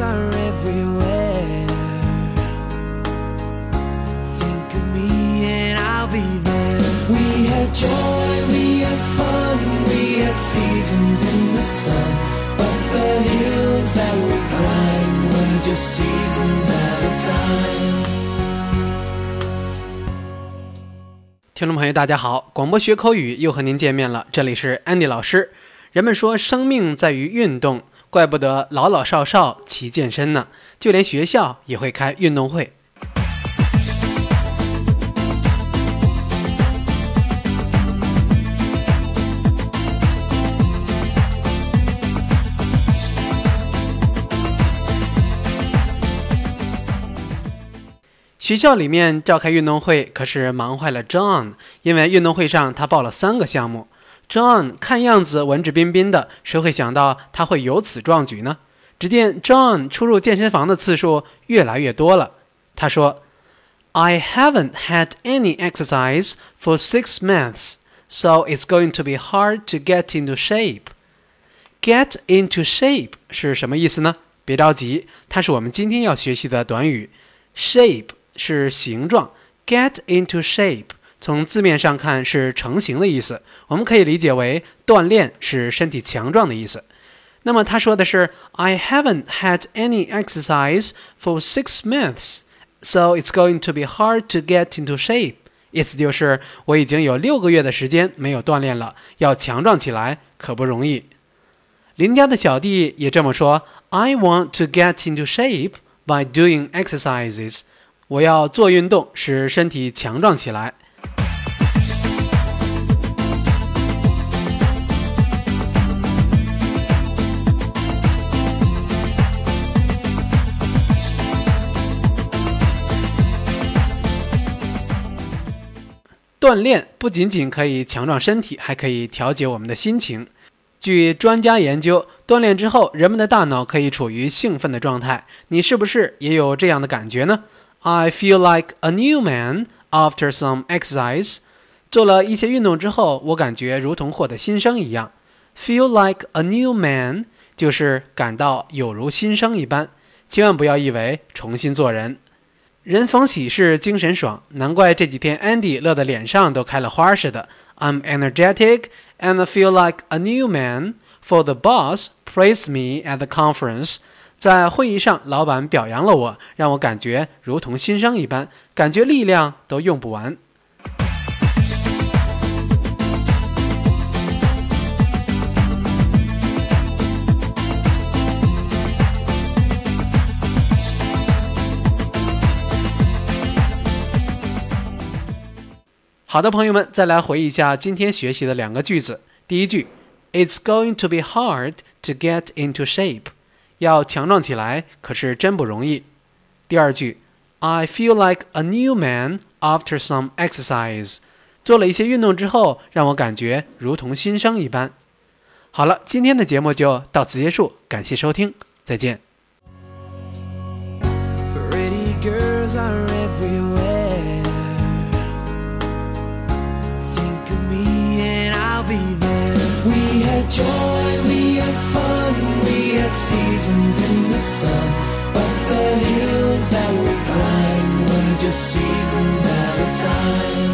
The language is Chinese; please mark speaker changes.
Speaker 1: are everywhere. Think of me and I'll be there. We had joy, we had fun, we had seasons in the sun. But the hills that we climbed were just seasons at a time.
Speaker 2: 听众朋友，大家好！广播学口语又和您见面了，这里是 Andy 老师。人们说生命在于运动，怪不得老老少少齐健身呢，就连学校也会开运动会。学校里面召开运动会，可是忙坏了 John，因为运动会上他报了三个项目。John 看样子文质彬彬的，谁会想到他会有此壮举呢？只见 John 出入健身房的次数越来越多了。他说：“I haven't had any exercise for six months, so it's going to be hard to get into shape.” Get into shape 是什么意思呢？别着急，它是我们今天要学习的短语。Shape 是形状，get into shape 从字面上看是成型的意思，我们可以理解为锻炼是身体强壮的意思。那么他说的是 I haven't had any exercise for six months, so it's going to be hard to get into shape。意思就是我已经有六个月的时间没有锻炼了，要强壮起来可不容易。邻家的小弟也这么说：I want to get into shape by doing exercises。我要做运动，使身体强壮起来。锻炼不仅仅可以强壮身体，还可以调节我们的心情。据专家研究，锻炼之后，人们的大脑可以处于兴奋的状态。你是不是也有这样的感觉呢？I feel like a new man after some exercise。做了一些运动之后，我感觉如同获得新生一样。Feel like a new man 就是感到有如新生一般。千万不要以为重新做人。人逢喜事精神爽，难怪这几天 Andy 乐得脸上都开了花似的。I'm energetic and feel like a new man. For the boss praised me at the conference. 在会议上，老板表扬了我，让我感觉如同新生一般，感觉力量都用不完。好的，朋友们，再来回忆一下今天学习的两个句子。第一句，It's going to be hard to get into shape，要强壮起来，可是真不容易。第二句，I feel like a new man after some exercise，做了一些运动之后，让我感觉如同新生一般。好了，今天的节目就到此结束，感谢收听，再见。
Speaker 1: Pretty girls are had joy, we had fun, we had seasons in the sun. But the hills that we climbed were just seasons at a time.